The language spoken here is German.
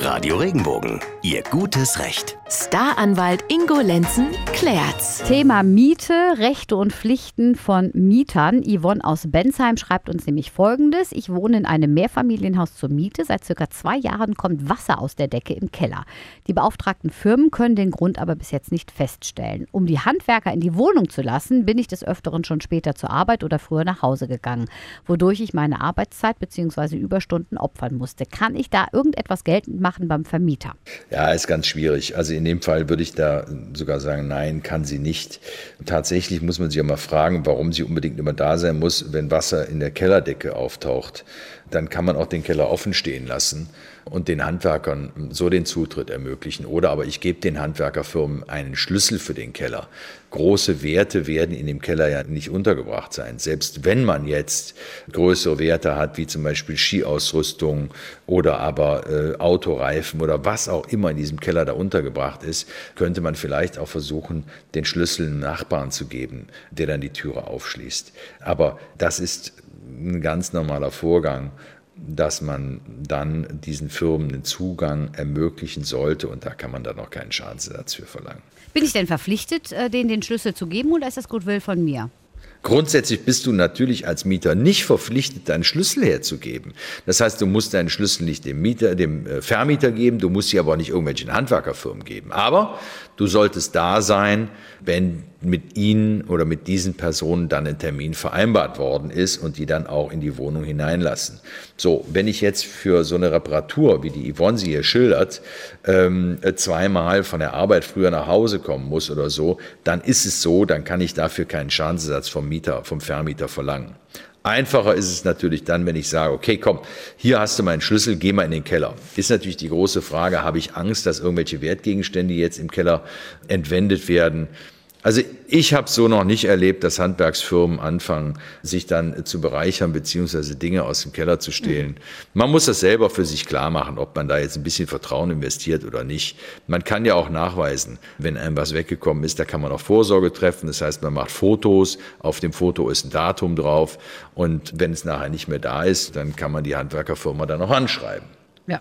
Radio Regenbogen, Ihr gutes Recht. Staranwalt Ingo Lenzen klärt's. Thema Miete, Rechte und Pflichten von Mietern. Yvonne aus Bensheim schreibt uns nämlich folgendes. Ich wohne in einem Mehrfamilienhaus zur Miete. Seit circa zwei Jahren kommt Wasser aus der Decke im Keller. Die beauftragten Firmen können den Grund aber bis jetzt nicht feststellen. Um die Handwerker in die Wohnung zu lassen, bin ich des Öfteren schon später zur Arbeit oder früher nach Hause gegangen, wodurch ich meine Arbeitszeit bzw. Überstunden opfern musste. Kann ich da irgendetwas geltend machen beim Vermieter? Ja, ist ganz schwierig. Also in dem Fall würde ich da sogar sagen, nein, kann sie nicht. Tatsächlich muss man sich ja mal fragen, warum sie unbedingt immer da sein muss, wenn Wasser in der Kellerdecke auftaucht. Dann kann man auch den Keller offen stehen lassen und den Handwerkern so den Zutritt ermöglichen. Oder aber ich gebe den Handwerkerfirmen einen Schlüssel für den Keller. Große Werte werden in dem Keller ja nicht untergebracht sein. Selbst wenn man jetzt größere Werte hat, wie zum Beispiel Skiausrüstung oder aber äh, Autoreifen oder was auch immer in diesem Keller da untergebracht ist, könnte man vielleicht auch versuchen, den Schlüssel einem Nachbarn zu geben, der dann die Türe aufschließt. Aber das ist ein ganz normaler Vorgang, dass man dann diesen Firmen den Zugang ermöglichen sollte und da kann man dann noch keinen Schadensersatz für verlangen. Bin ich denn verpflichtet, äh, denen den Schlüssel zu geben oder ist das Goodwill von mir? Grundsätzlich bist du natürlich als Mieter nicht verpflichtet, deinen Schlüssel herzugeben. Das heißt, du musst deinen Schlüssel nicht dem Mieter, dem äh, Vermieter geben, du musst sie aber auch nicht irgendwelchen Handwerkerfirmen geben. Aber du solltest da sein, wenn mit ihnen oder mit diesen Personen dann ein Termin vereinbart worden ist und die dann auch in die Wohnung hineinlassen. So, wenn ich jetzt für so eine Reparatur, wie die Yvonne sie hier schildert, ähm, zweimal von der Arbeit früher nach Hause kommen muss oder so, dann ist es so, dann kann ich dafür keinen Schadensersatz vom Mieter, vom Vermieter verlangen. Einfacher ist es natürlich dann, wenn ich sage, okay, komm, hier hast du meinen Schlüssel, geh mal in den Keller. Ist natürlich die große Frage, habe ich Angst, dass irgendwelche Wertgegenstände jetzt im Keller entwendet werden? Also ich habe so noch nicht erlebt, dass Handwerksfirmen anfangen, sich dann zu bereichern beziehungsweise Dinge aus dem Keller zu stehlen. Man muss das selber für sich klar machen, ob man da jetzt ein bisschen Vertrauen investiert oder nicht. Man kann ja auch nachweisen, wenn einem was weggekommen ist, da kann man auch Vorsorge treffen. Das heißt, man macht Fotos, auf dem Foto ist ein Datum drauf und wenn es nachher nicht mehr da ist, dann kann man die Handwerkerfirma dann auch anschreiben. Ja.